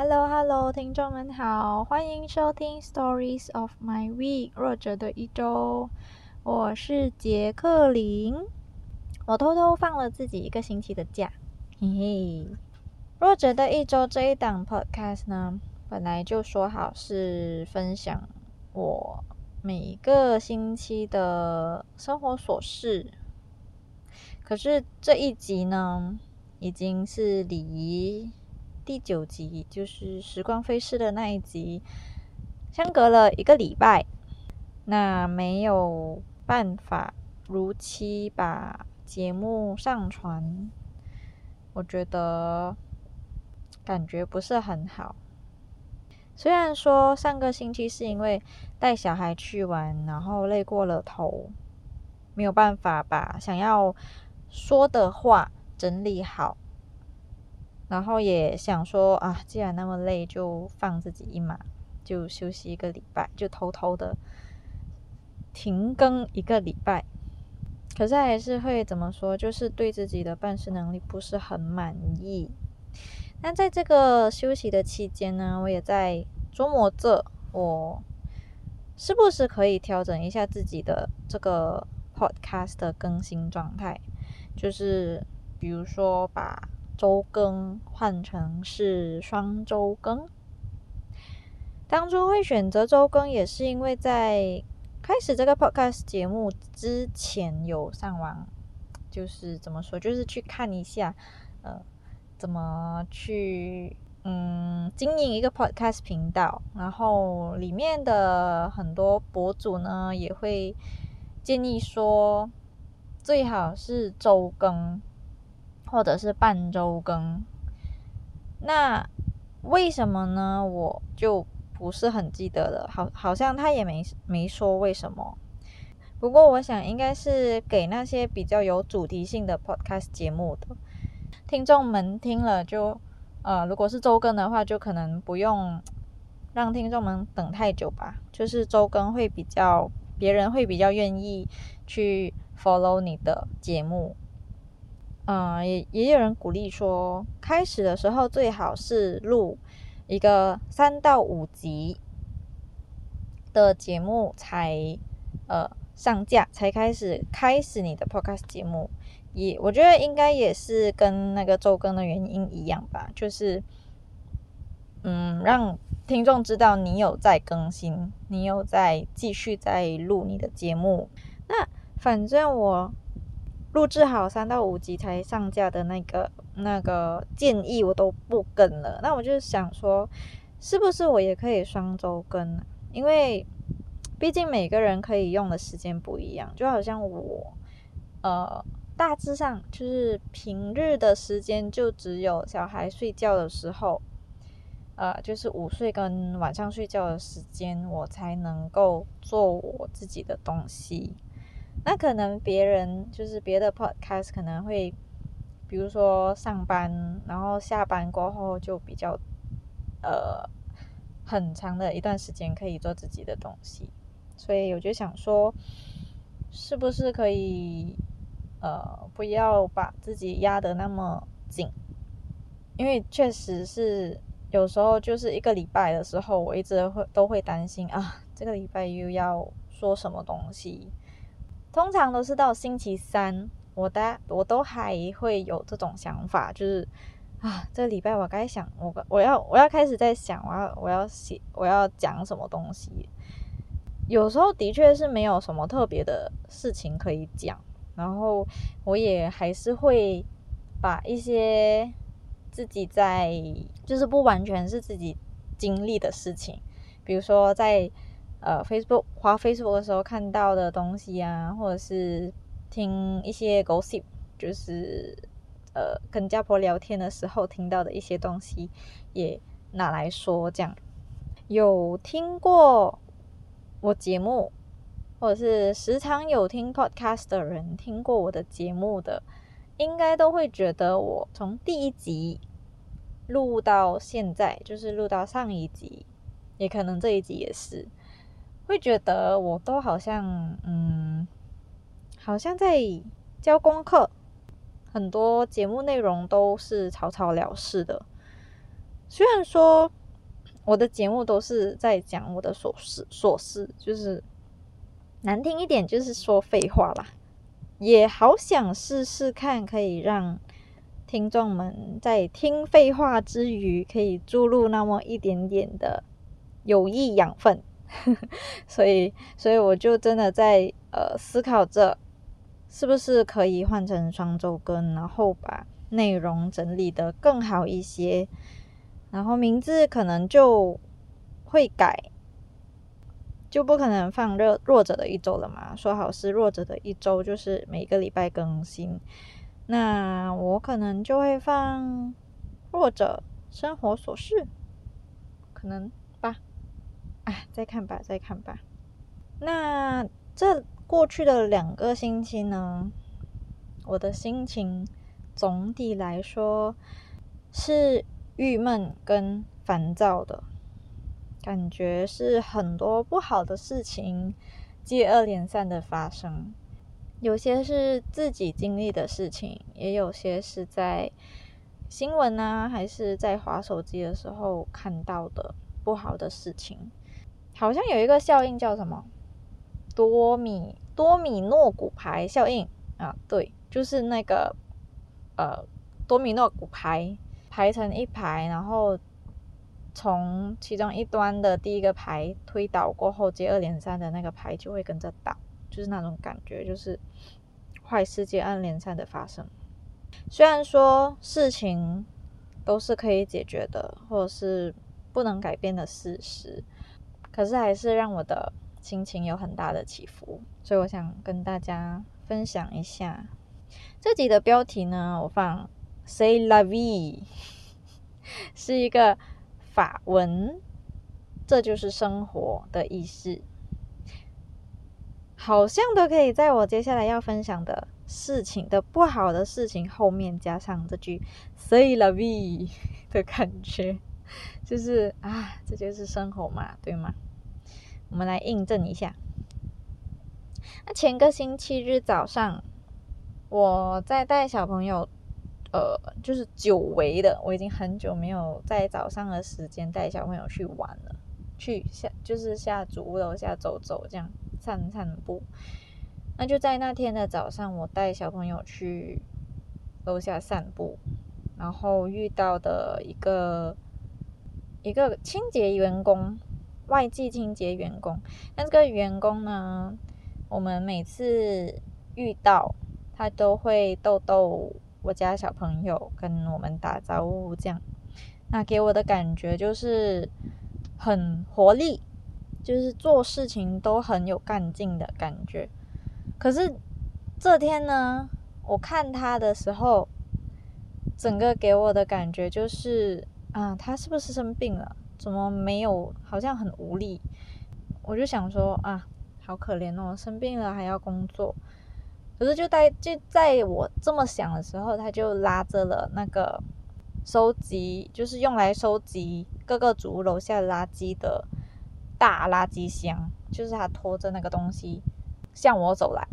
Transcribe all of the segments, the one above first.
Hello Hello，听众们好，欢迎收听 Stories of My Week 弱者的一周。我是杰克林，我偷偷放了自己一个星期的假，嘿嘿。弱者的一周这一档 Podcast 呢，本来就说好是分享我每个星期的生活琐事，可是这一集呢，已经是离。第九集就是时光飞逝的那一集，相隔了一个礼拜，那没有办法如期把节目上传，我觉得感觉不是很好。虽然说上个星期是因为带小孩去玩，然后累过了头，没有办法把想要说的话整理好。然后也想说啊，既然那么累，就放自己一马，就休息一个礼拜，就偷偷的停更一个礼拜。可是还是会怎么说，就是对自己的办事能力不是很满意。那在这个休息的期间呢，我也在琢磨着，我是不是可以调整一下自己的这个 podcast 的更新状态，就是比如说把。周更换成是双周更。当初会选择周更，也是因为在开始这个 podcast 节目之前有上网，就是怎么说，就是去看一下，呃，怎么去嗯经营一个 podcast 频道，然后里面的很多博主呢也会建议说，最好是周更。或者是半周更，那为什么呢？我就不是很记得了，好，好像他也没没说为什么。不过我想应该是给那些比较有主题性的 podcast 节目的听众们听了就，呃，如果是周更的话，就可能不用让听众们等太久吧。就是周更会比较，别人会比较愿意去 follow 你的节目。嗯，也也有人鼓励说，开始的时候最好是录一个三到五集的节目才呃上架，才开始开始你的 podcast 节目。也我觉得应该也是跟那个周更的原因一样吧，就是嗯让听众知道你有在更新，你有在继续在录你的节目。那反正我。录制好三到五集才上架的那个那个建议我都不跟了，那我就想说，是不是我也可以双周更？因为毕竟每个人可以用的时间不一样，就好像我，呃，大致上就是平日的时间就只有小孩睡觉的时候，呃，就是午睡跟晚上睡觉的时间，我才能够做我自己的东西。那可能别人就是别的 podcast 可能会，比如说上班，然后下班过后就比较，呃，很长的一段时间可以做自己的东西，所以我就想说，是不是可以，呃，不要把自己压得那么紧，因为确实是有时候就是一个礼拜的时候，我一直会都会担心啊，这个礼拜又要说什么东西。通常都是到星期三，我的我都还会有这种想法，就是啊，这礼拜我该想我我要我要开始在想，我要我要写我要讲什么东西。有时候的确是没有什么特别的事情可以讲，然后我也还是会把一些自己在就是不完全是自己经历的事情，比如说在。呃，Facebook 花 Facebook 的时候看到的东西啊，或者是听一些 gossip，就是呃跟家婆聊天的时候听到的一些东西，也拿来说。这样有听过我节目，或者是时常有听 podcast 的人，听过我的节目的，应该都会觉得我从第一集录到现在，就是录到上一集，也可能这一集也是。会觉得我都好像，嗯，好像在教功课，很多节目内容都是草草了事的。虽然说我的节目都是在讲我的琐事，琐事就是难听一点就是说废话啦，也好想试试看，可以让听众们在听废话之余，可以注入那么一点点的有益养分。所以，所以我就真的在呃思考着，是不是可以换成双周更，然后把内容整理的更好一些，然后名字可能就会改，就不可能放弱弱者的一周了嘛。说好是弱者的一周，就是每个礼拜更新，那我可能就会放弱者生活琐事，可能。哎，再看吧，再看吧。那这过去的两个星期呢，我的心情总体来说是郁闷跟烦躁的，感觉是很多不好的事情接二连三的发生，有些是自己经历的事情，也有些是在新闻啊，还是在划手机的时候看到的不好的事情。好像有一个效应叫什么多米多米诺骨牌效应啊？对，就是那个呃多米诺骨牌排成一排，然后从其中一端的第一个牌推倒过后，接二连三的那个牌就会跟着倒，就是那种感觉，就是坏事接二连三的发生。虽然说事情都是可以解决的，或者是不能改变的事实。可是还是让我的心情有很大的起伏，所以我想跟大家分享一下这集的标题呢。我放 “Say la vie”，是一个法文，这就是生活的意思。好像都可以在我接下来要分享的事情的不好的事情后面加上这句 “Say la vie” 的感觉，就是啊，这就是生活嘛，对吗？我们来印证一下。那前个星期日早上，我在带小朋友，呃，就是久违的，我已经很久没有在早上的时间带小朋友去玩了，去下就是下主屋楼下走走，这样散散步。那就在那天的早上，我带小朋友去楼下散步，然后遇到的一个一个清洁员工。外籍清洁员工，那这个员工呢，我们每次遇到他都会逗逗我家小朋友，跟我们打招呼，这样，那给我的感觉就是很活力，就是做事情都很有干劲的感觉。可是这天呢，我看他的时候，整个给我的感觉就是啊，他是不是生病了？怎么没有？好像很无力。我就想说啊，好可怜哦，生病了还要工作。可是就在就在我这么想的时候，他就拉着了那个收集，就是用来收集各个主楼下垃圾的大垃圾箱，就是他拖着那个东西向我走来，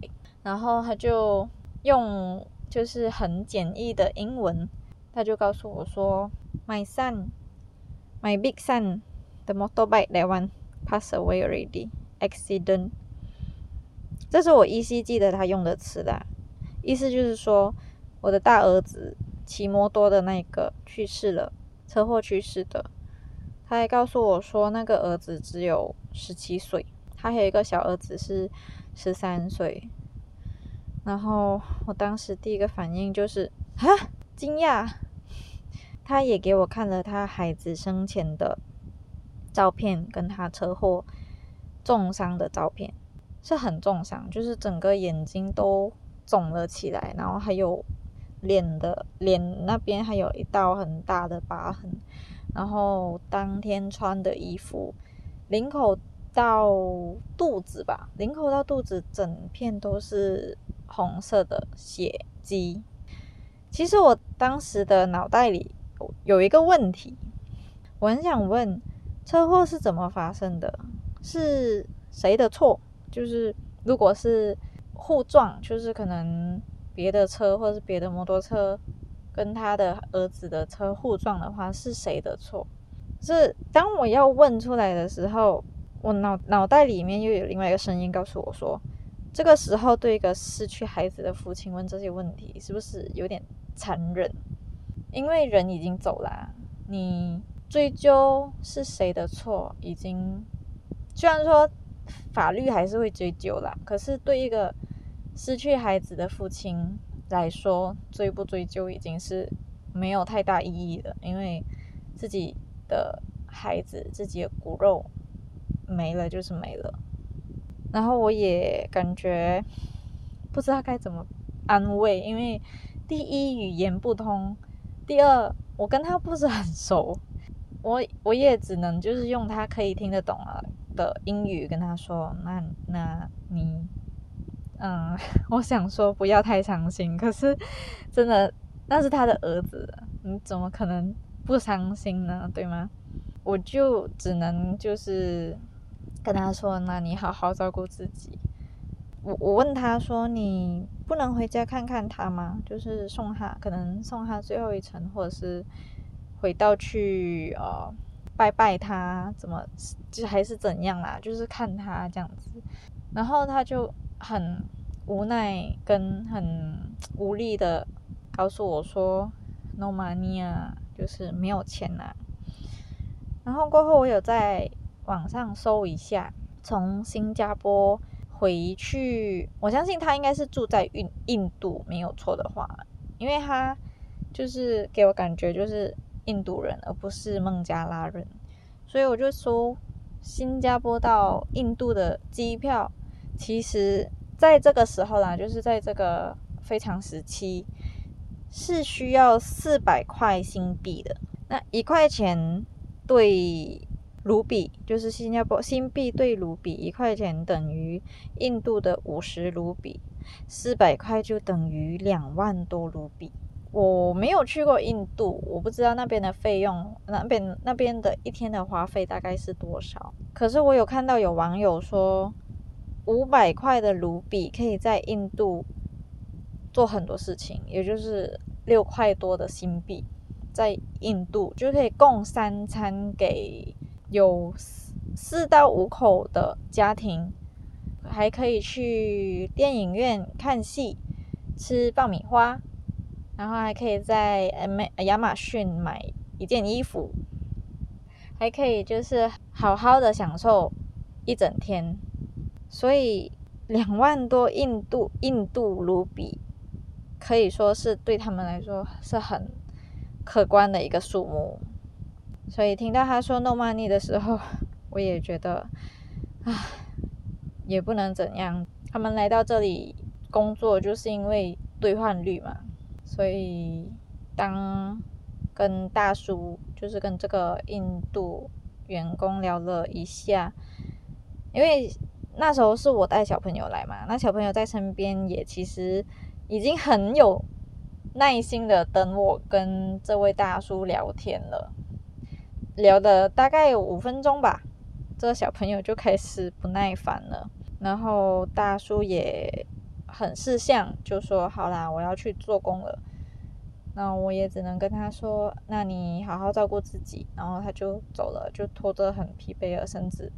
然后他就用就是很简易的英文，他就告诉我说：“My son。” My big son, the motorbike that one passed away already. Accident. 这是我依稀记得他用的词的，意思就是说我的大儿子骑摩托的那个去世了，车祸去世的。他还告诉我说，那个儿子只有十七岁，他还有一个小儿子是十三岁。然后我当时第一个反应就是啊，惊讶。他也给我看了他孩子生前的照片，跟他车祸重伤的照片，是很重伤，就是整个眼睛都肿了起来，然后还有脸的脸那边还有一道很大的疤痕，然后当天穿的衣服，领口到肚子吧，领口到肚子整片都是红色的血迹。其实我当时的脑袋里。有一个问题，我很想问：车祸是怎么发生的？是谁的错？就是如果是互撞，就是可能别的车或者是别的摩托车跟他的儿子的车互撞的话，是谁的错？是当我要问出来的时候，我脑脑袋里面又有另外一个声音告诉我说，这个时候对一个失去孩子的父亲问这些问题，是不是有点残忍？因为人已经走了，你追究是谁的错，已经虽然说法律还是会追究啦，可是对一个失去孩子的父亲来说，追不追究已经是没有太大意义了，因为自己的孩子、自己的骨肉没了就是没了。然后我也感觉不知道该怎么安慰，因为第一语言不通。第二，我跟他不是很熟，我我也只能就是用他可以听得懂了的英语跟他说，那那你，嗯，我想说不要太伤心，可是真的那是他的儿子，你怎么可能不伤心呢？对吗？我就只能就是跟他说，那你好好照顾自己。我我问他说：“你不能回家看看他吗？就是送他，可能送他最后一程，或者是回到去呃拜拜他，怎么就还是怎样啦？就是看他这样子。”然后他就很无奈跟很无力的告诉我说：“No money 啊，就是没有钱呐。”然后过后我有在网上搜一下，从新加坡。回去，我相信他应该是住在印印度，没有错的话，因为他就是给我感觉就是印度人，而不是孟加拉人，所以我就说，新加坡到印度的机票，其实在这个时候啦，就是在这个非常时期，是需要四百块新币的，那一块钱对。卢比就是新加坡新币兑卢比，一块钱等于印度的五十卢比，四百块就等于两万多卢比。我没有去过印度，我不知道那边的费用，那边那边的一天的花费大概是多少。可是我有看到有网友说，五百块的卢比可以在印度做很多事情，也就是六块多的新币，在印度就可以供三餐给。有四四到五口的家庭，还可以去电影院看戏、吃爆米花，然后还可以在 M 亚马逊买一件衣服，还可以就是好好的享受一整天。所以两万多印度印度卢比，可以说是对他们来说是很可观的一个数目。所以听到他说 “no money” 的时候，我也觉得，唉，也不能怎样。他们来到这里工作，就是因为兑换率嘛。所以当跟大叔，就是跟这个印度员工聊了一下，因为那时候是我带小朋友来嘛，那小朋友在身边也其实已经很有耐心的等我跟这位大叔聊天了。聊了大概有五分钟吧，这个小朋友就开始不耐烦了。然后大叔也很识相，就说：“好啦，我要去做工了。”那我也只能跟他说：“那你好好照顾自己。”然后他就走了，就拖着很疲惫的身子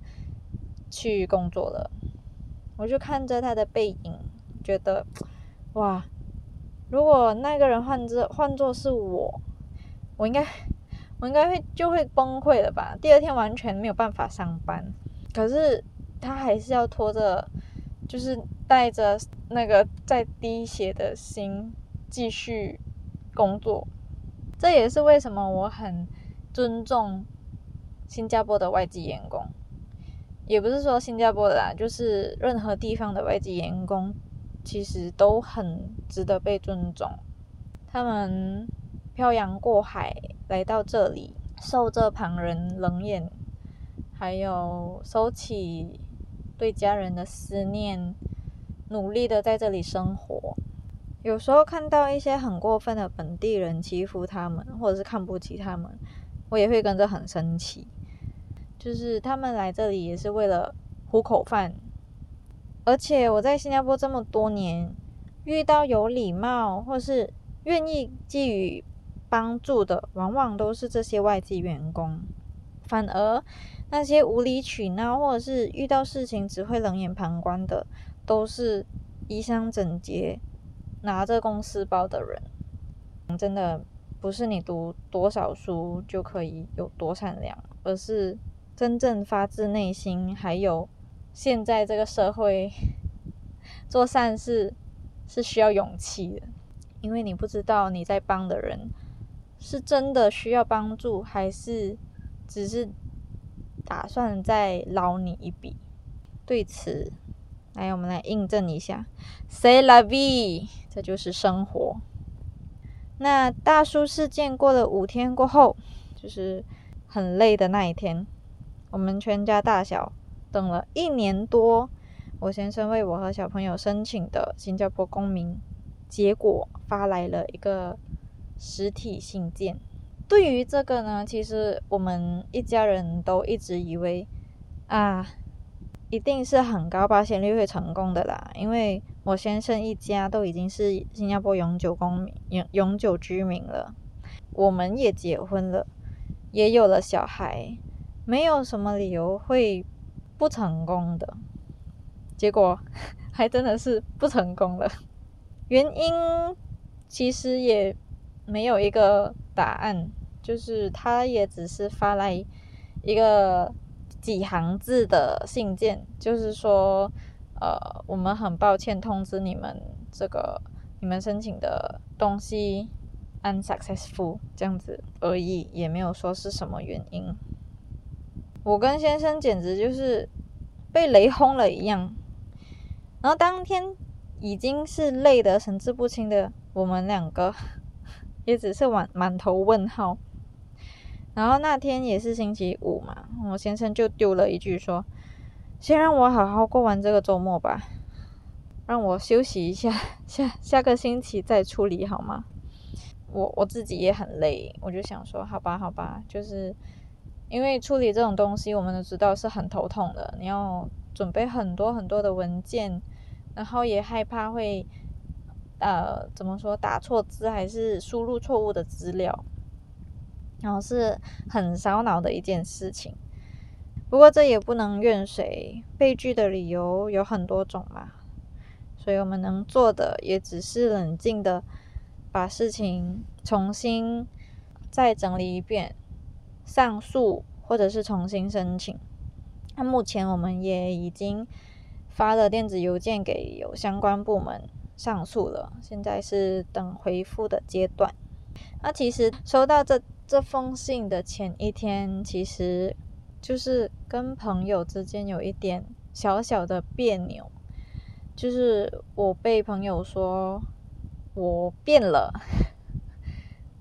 去工作了。我就看着他的背影，觉得哇，如果那个人换着换作是我，我应该。我应该会就会崩溃了吧？第二天完全没有办法上班，可是他还是要拖着，就是带着那个在滴血的心继续工作。这也是为什么我很尊重新加坡的外籍员工，也不是说新加坡的啦，就是任何地方的外籍员工，其实都很值得被尊重。他们。漂洋过海来到这里，受这旁人冷眼，还有收起对家人的思念，努力的在这里生活。有时候看到一些很过分的本地人欺负他们，或者是看不起他们，我也会跟着很生气。就是他们来这里也是为了糊口饭，而且我在新加坡这么多年，遇到有礼貌或是愿意给予帮助的往往都是这些外籍员工，反而那些无理取闹或者是遇到事情只会冷眼旁观的，都是衣衫整洁、拿着公司包的人。真的不是你读多少书就可以有多善良，而是真正发自内心，还有现在这个社会做善事是需要勇气的。因为你不知道你在帮的人是真的需要帮助，还是只是打算再捞你一笔。对此，来我们来印证一下，say la vie，这就是生活。那大叔事件过了五天过后，就是很累的那一天，我们全家大小等了一年多，我先生为我和小朋友申请的新加坡公民。结果发来了一个实体信件。对于这个呢，其实我们一家人都一直以为啊，一定是很高保险率会成功的啦。因为我先生一家都已经是新加坡永久公民、永永久居民了，我们也结婚了，也有了小孩，没有什么理由会不成功的。结果还真的是不成功了。原因其实也没有一个答案，就是他也只是发来一个几行字的信件，就是说，呃，我们很抱歉通知你们，这个你们申请的东西 unsuccessful 这样子而已，也没有说是什么原因。我跟先生简直就是被雷轰了一样，然后当天。已经是累得神志不清的我们两个，也只是满满头问号。然后那天也是星期五嘛，我先生就丢了一句说：“先让我好好过完这个周末吧，让我休息一下，下下个星期再处理好吗？”我我自己也很累，我就想说：“好吧，好吧。”就是因为处理这种东西，我们都知道是很头痛的，你要准备很多很多的文件。然后也害怕会，呃，怎么说打错字还是输入错误的资料，然后是很烧脑的一件事情。不过这也不能怨谁，被拒的理由有很多种嘛。所以我们能做的也只是冷静的把事情重新再整理一遍，上诉或者是重新申请。那目前我们也已经。发了电子邮件给有相关部门上诉了，现在是等回复的阶段。那其实收到这这封信的前一天，其实就是跟朋友之间有一点小小的别扭，就是我被朋友说我变了，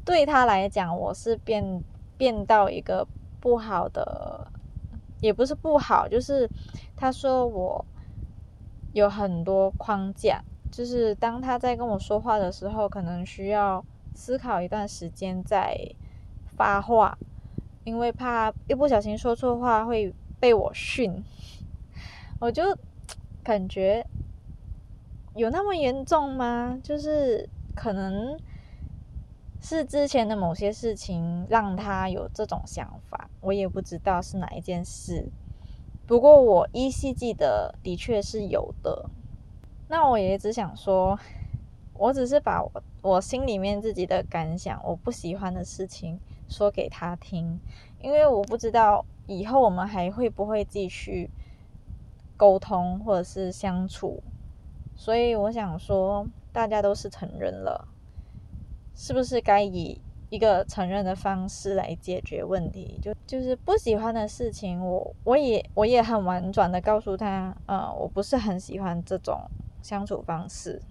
对他来讲，我是变变到一个不好的，也不是不好，就是他说我。有很多框架，就是当他在跟我说话的时候，可能需要思考一段时间再发话，因为怕一不小心说错话会被我训。我就 感觉有那么严重吗？就是可能是之前的某些事情让他有这种想法，我也不知道是哪一件事。不过我依稀记得，的确是有的。那我也只想说，我只是把我心里面自己的感想，我不喜欢的事情说给他听，因为我不知道以后我们还会不会继续沟通或者是相处，所以我想说，大家都是成人了，是不是该以？一个承认的方式来解决问题，就就是不喜欢的事情，我我也我也很婉转的告诉他，呃，我不是很喜欢这种相处方式。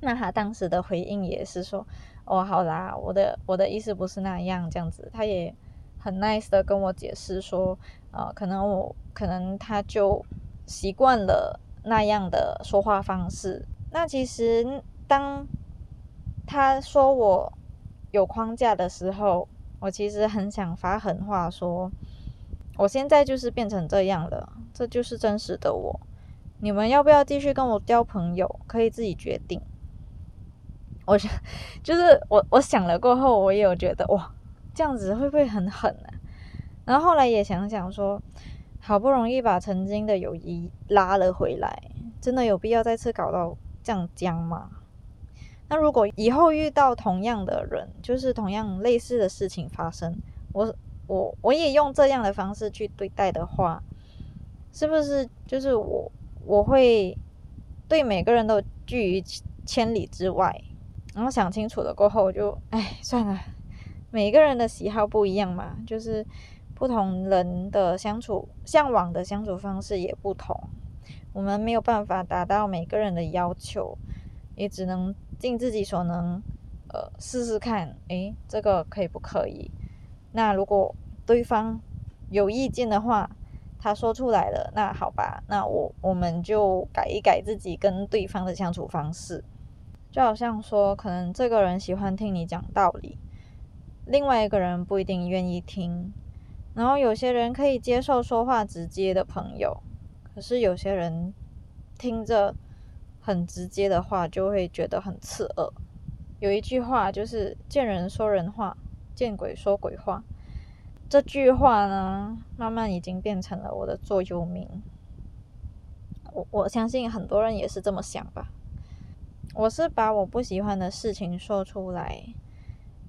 那他当时的回应也是说，哦，好啦，我的我的意思不是那样，这样子，他也很 nice 的跟我解释说，呃，可能我可能他就习惯了那样的说话方式。那其实当他说我。有框架的时候，我其实很想发狠话说，我现在就是变成这样了，这就是真实的我。你们要不要继续跟我交朋友，可以自己决定。我 就是我我想了过后，我也有觉得哇，这样子会不会很狠呢？然后后来也想想说，好不容易把曾经的友谊拉了回来，真的有必要再次搞到这样僵吗？那如果以后遇到同样的人，就是同样类似的事情发生，我我我也用这样的方式去对待的话，是不是就是我我会对每个人都拒于千里之外？然后想清楚了过后，就哎算了，每个人的喜好不一样嘛，就是不同人的相处向往的相处方式也不同，我们没有办法达到每个人的要求，也只能。尽自己所能，呃，试试看，诶，这个可以不可以？那如果对方有意见的话，他说出来了，那好吧，那我我们就改一改自己跟对方的相处方式。就好像说，可能这个人喜欢听你讲道理，另外一个人不一定愿意听。然后有些人可以接受说话直接的朋友，可是有些人听着。很直接的话，就会觉得很刺耳。有一句话就是“见人说人话，见鬼说鬼话”。这句话呢，慢慢已经变成了我的座右铭。我我相信很多人也是这么想吧。我是把我不喜欢的事情说出来，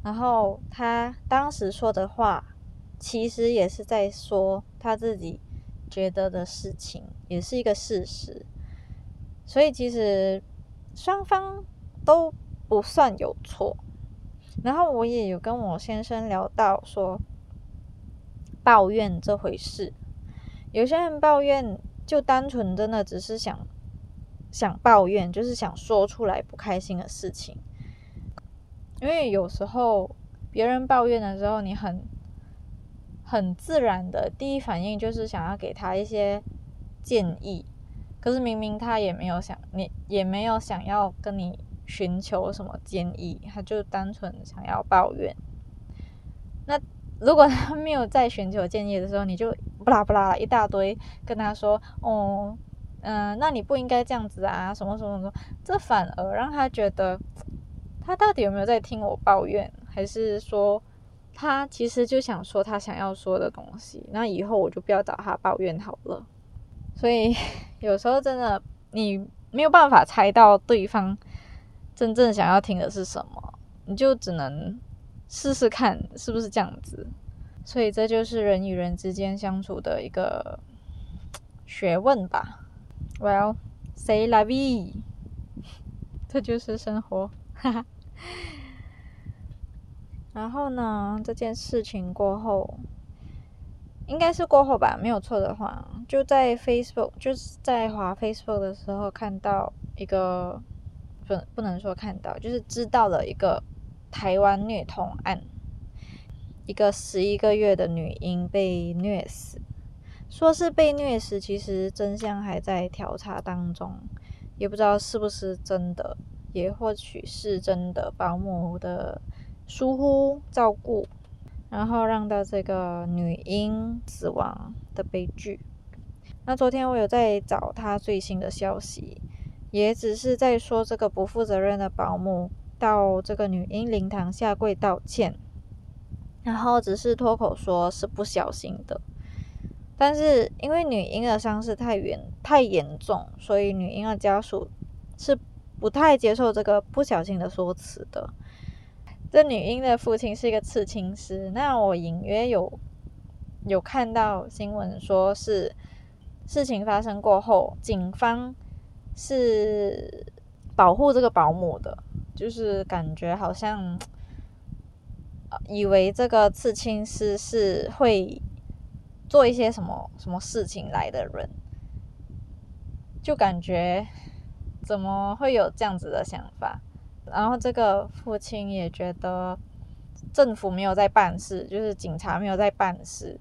然后他当时说的话，其实也是在说他自己觉得的事情，也是一个事实。所以其实双方都不算有错。然后我也有跟我先生聊到说，抱怨这回事，有些人抱怨就单纯真的只是想想抱怨，就是想说出来不开心的事情。因为有时候别人抱怨的时候，你很很自然的第一反应就是想要给他一些建议。可是明明他也没有想你，也没有想要跟你寻求什么建议，他就单纯想要抱怨。那如果他没有在寻求建议的时候，你就 不拉不拉一大堆跟他说：“哦，嗯，那你不应该这样子啊，什么什么什么。”这反而让他觉得他到底有没有在听我抱怨，还是说他其实就想说他想要说的东西？那以后我就不要找他抱怨好了。所以有时候真的你没有办法猜到对方真正想要听的是什么，你就只能试试看是不是这样子。所以这就是人与人之间相处的一个学问吧。Well, say la vie，这就是生活。哈哈。然后呢，这件事情过后。应该是过后吧，没有错的话，就在 Facebook，就是在滑 Facebook 的时候看到一个，不不能说看到，就是知道了一个台湾虐童案，一个十一个月的女婴被虐死，说是被虐死，其实真相还在调查当中，也不知道是不是真的，也或许是真的，保姆的疏忽照顾。然后让到这个女婴死亡的悲剧。那昨天我有在找他最新的消息，也只是在说这个不负责任的保姆到这个女婴灵堂下跪道歉，然后只是脱口说是不小心的。但是因为女婴的伤势太严太严重，所以女婴的家属是不太接受这个不小心的说辞的。这女婴的父亲是一个刺青师，那我隐约有有看到新闻，说是事情发生过后，警方是保护这个保姆的，就是感觉好像以为这个刺青师是会做一些什么什么事情来的人，就感觉怎么会有这样子的想法？然后这个父亲也觉得政府没有在办事，就是警察没有在办事，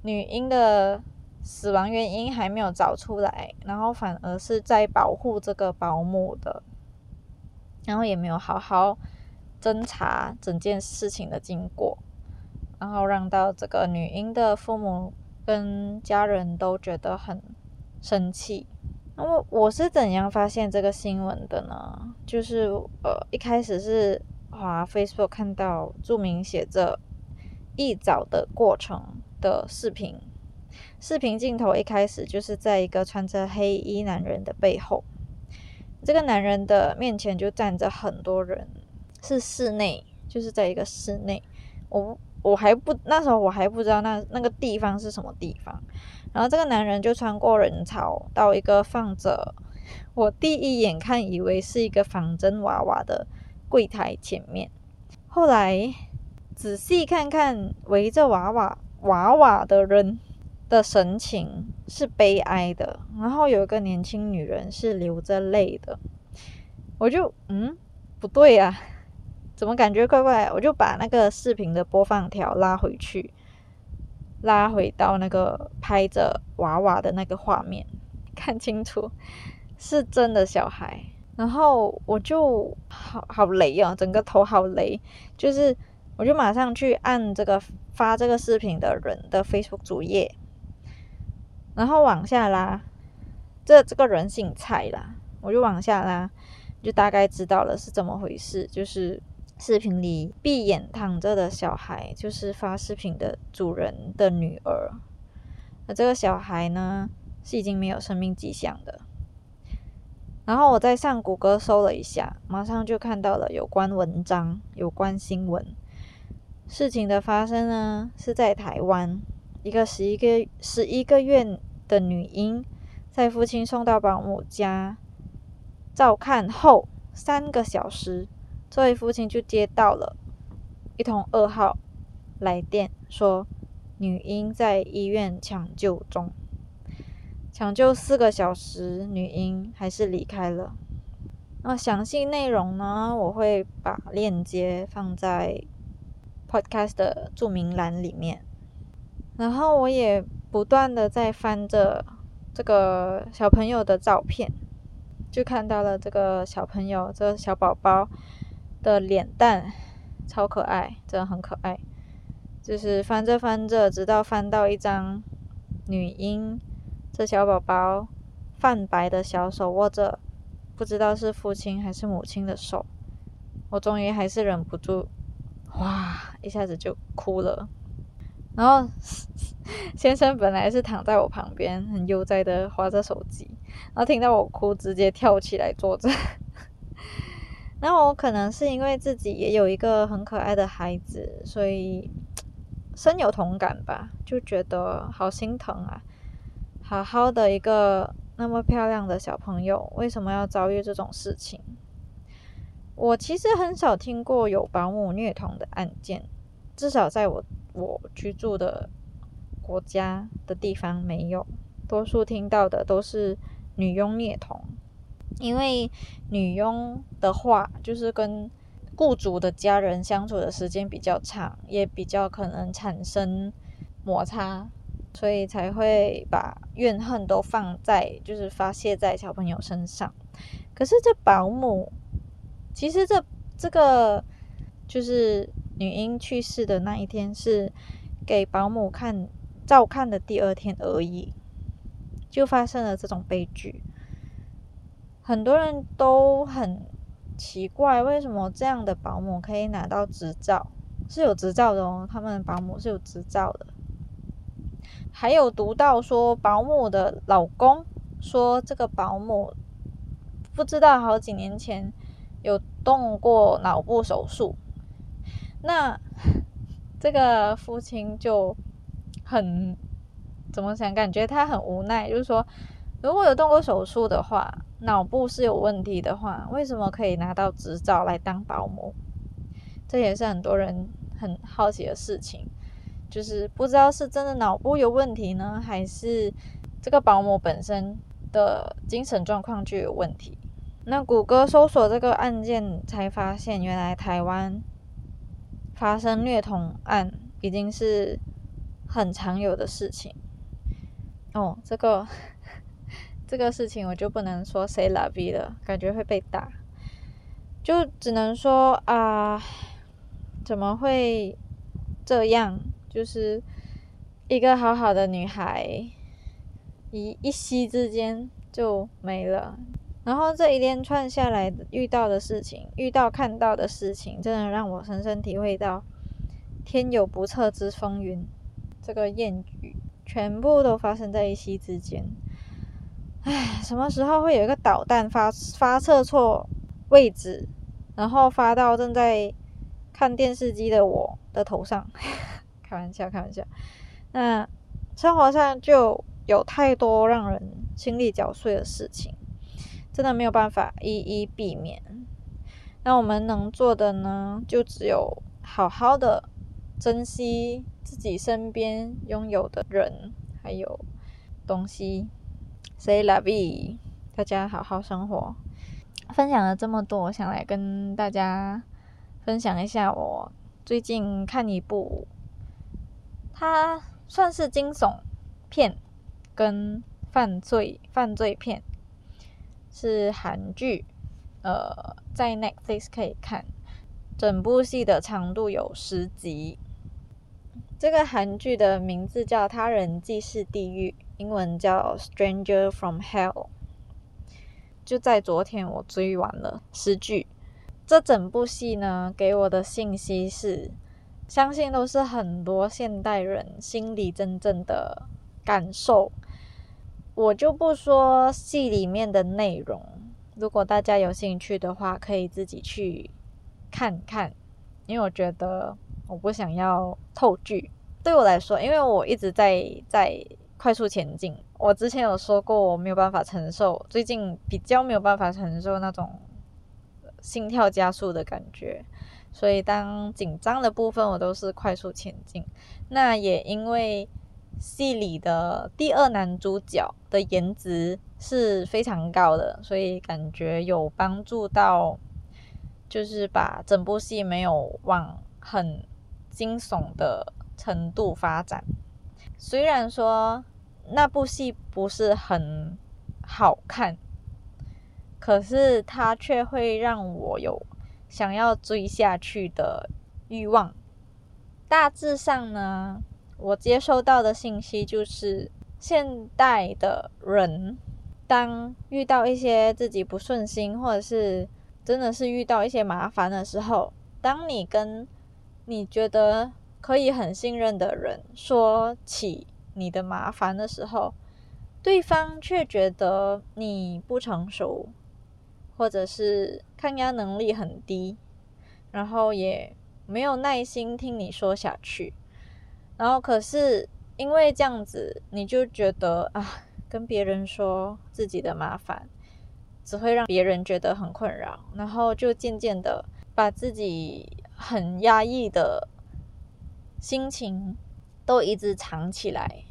女婴的死亡原因还没有找出来，然后反而是在保护这个保姆的，然后也没有好好侦查整件事情的经过，然后让到这个女婴的父母跟家人都觉得很生气，那么我是怎样发现这个新闻的呢？就是呃，一开始是滑 Facebook 看到著名写着“一早的过程”的视频，视频镜头一开始就是在一个穿着黑衣男人的背后，这个男人的面前就站着很多人，是室内，就是在一个室内，我我还不那时候我还不知道那那个地方是什么地方。然后这个男人就穿过人潮，到一个放着我第一眼看以为是一个仿真娃娃的柜台前面。后来仔细看看围着娃娃娃娃的人的神情是悲哀的，然后有一个年轻女人是流着泪的。我就嗯不对啊，怎么感觉怪怪？我就把那个视频的播放条拉回去。拉回到那个拍着娃娃的那个画面，看清楚是真的小孩，然后我就好好雷啊，整个头好雷，就是我就马上去按这个发这个视频的人的 Facebook 主页，然后往下拉，这这个人姓蔡啦，我就往下拉，就大概知道了是怎么回事，就是。视频里闭眼躺着的小孩，就是发视频的主人的女儿。那这个小孩呢，是已经没有生命迹象的。然后我在上谷歌搜了一下，马上就看到了有关文章、有关新闻。事情的发生呢，是在台湾，一个十一个十一个月的女婴，在父亲送到保姆家照看后三个小时。这位父亲就接到了一通噩耗来电，说女婴在医院抢救中。抢救四个小时，女婴还是离开了。那详细内容呢？我会把链接放在 Podcast 的注明栏里面。然后我也不断的在翻着这个小朋友的照片，就看到了这个小朋友，这个小宝宝。的脸蛋超可爱，真的很可爱。就是翻着翻着，直到翻到一张女婴，这小宝宝泛白的小手握着，不知道是父亲还是母亲的手。我终于还是忍不住，哇，一下子就哭了。然后先生本来是躺在我旁边，很悠哉的划着手机，然后听到我哭，直接跳起来坐着。那我可能是因为自己也有一个很可爱的孩子，所以深有同感吧，就觉得好心疼啊！好好的一个那么漂亮的小朋友，为什么要遭遇这种事情？我其实很少听过有保姆虐童的案件，至少在我我居住的国家的地方没有，多数听到的都是女佣虐童。因为女佣的话，就是跟雇主的家人相处的时间比较长，也比较可能产生摩擦，所以才会把怨恨都放在，就是发泄在小朋友身上。可是这保姆，其实这这个就是女婴去世的那一天，是给保姆看照看的第二天而已，就发生了这种悲剧。很多人都很奇怪，为什么这样的保姆可以拿到执照？是有执照的哦，他们保姆是有执照的。还有读到说，保姆的老公说，这个保姆不知道好几年前有动过脑部手术。那 这个父亲就很怎么想？感觉他很无奈，就是说，如果有动过手术的话。脑部是有问题的话，为什么可以拿到执照来当保姆？这也是很多人很好奇的事情，就是不知道是真的脑部有问题呢，还是这个保姆本身的精神状况就有问题。那谷歌搜索这个案件，才发现原来台湾发生虐童案已经是很常有的事情。哦，这个。这个事情我就不能说谁拉逼了，感觉会被打，就只能说啊，怎么会这样？就是一个好好的女孩，一一夕之间就没了。然后这一连串下来遇到的事情，遇到看到的事情，真的让我深深体会到“天有不测之风云”这个谚语，全部都发生在一夕之间。唉，什么时候会有一个导弹发发射错位置，然后发到正在看电视机的我的头上？开玩笑，开玩笑。那生活上就有太多让人心力交瘁的事情。真的没有办法一一避免。那我们能做的呢，就只有好好的珍惜自己身边拥有的人还有东西。Say la vie，大家好好生活。分享了这么多，我想来跟大家分享一下我最近看一部，它算是惊悚片跟犯罪犯罪片。是韩剧，呃，在 Netflix 可以看，整部戏的长度有十集。这个韩剧的名字叫《他人既是地狱》，英文叫《Stranger from Hell》。就在昨天，我追完了十剧。这整部戏呢，给我的信息是，相信都是很多现代人心里真正的感受。我就不说戏里面的内容，如果大家有兴趣的话，可以自己去看看。因为我觉得我不想要透剧。对我来说，因为我一直在在快速前进。我之前有说过我没有办法承受，最近比较没有办法承受那种心跳加速的感觉，所以当紧张的部分我都是快速前进。那也因为。戏里的第二男主角的颜值是非常高的，所以感觉有帮助到，就是把整部戏没有往很惊悚的程度发展。虽然说那部戏不是很好看，可是它却会让我有想要追下去的欲望。大致上呢。我接收到的信息就是，现代的人当遇到一些自己不顺心，或者是真的是遇到一些麻烦的时候，当你跟你觉得可以很信任的人说起你的麻烦的时候，对方却觉得你不成熟，或者是抗压能力很低，然后也没有耐心听你说下去。然后，可是因为这样子，你就觉得啊，跟别人说自己的麻烦，只会让别人觉得很困扰，然后就渐渐的把自己很压抑的心情都一直藏起来，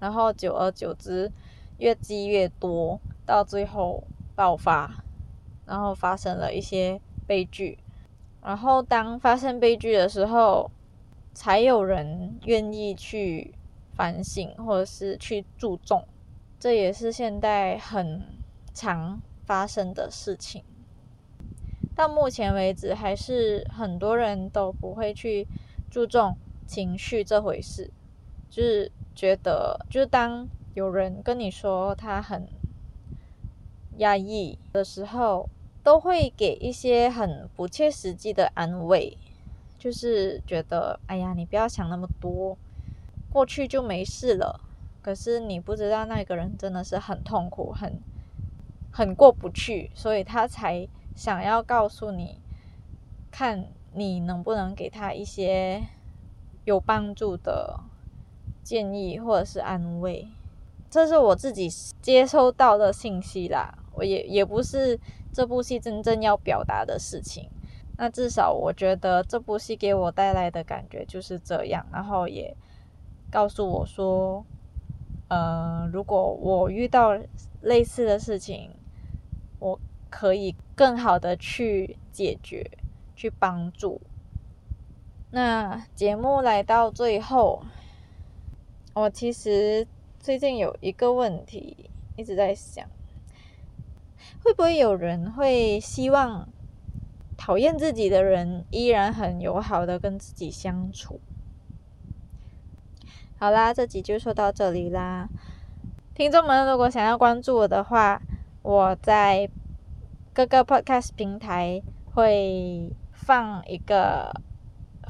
然后久而久之越积越多，到最后爆发，然后发生了一些悲剧。然后当发生悲剧的时候，才有人愿意去反省，或者是去注重，这也是现代很常发生的事情。到目前为止，还是很多人都不会去注重情绪这回事，就是觉得，就是当有人跟你说他很压抑的时候，都会给一些很不切实际的安慰。就是觉得，哎呀，你不要想那么多，过去就没事了。可是你不知道那个人真的是很痛苦，很很过不去，所以他才想要告诉你，看你能不能给他一些有帮助的建议或者是安慰。这是我自己接收到的信息啦，我也也不是这部戏真正要表达的事情。那至少我觉得这部戏给我带来的感觉就是这样，然后也告诉我说，呃，如果我遇到类似的事情，我可以更好的去解决、去帮助。那节目来到最后，我其实最近有一个问题一直在想，会不会有人会希望？讨厌自己的人依然很友好的跟自己相处。好啦，这集就说到这里啦。听众们如果想要关注我的话，我在各个 podcast 平台会放一个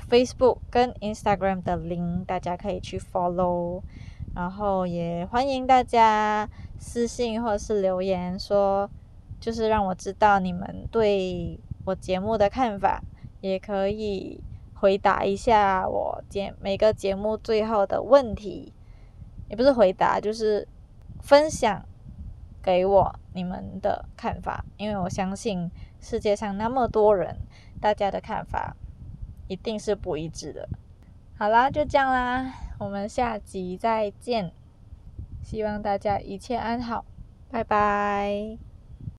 Facebook 跟 Instagram 的 link，大家可以去 follow。然后也欢迎大家私信或者是留言说，就是让我知道你们对我节目的看法，也可以回答一下我节每个节目最后的问题，也不是回答，就是分享给我你们的看法，因为我相信世界上那么多人，大家的看法一定是不一致的。好啦，就这样啦，我们下集再见，希望大家一切安好，拜拜。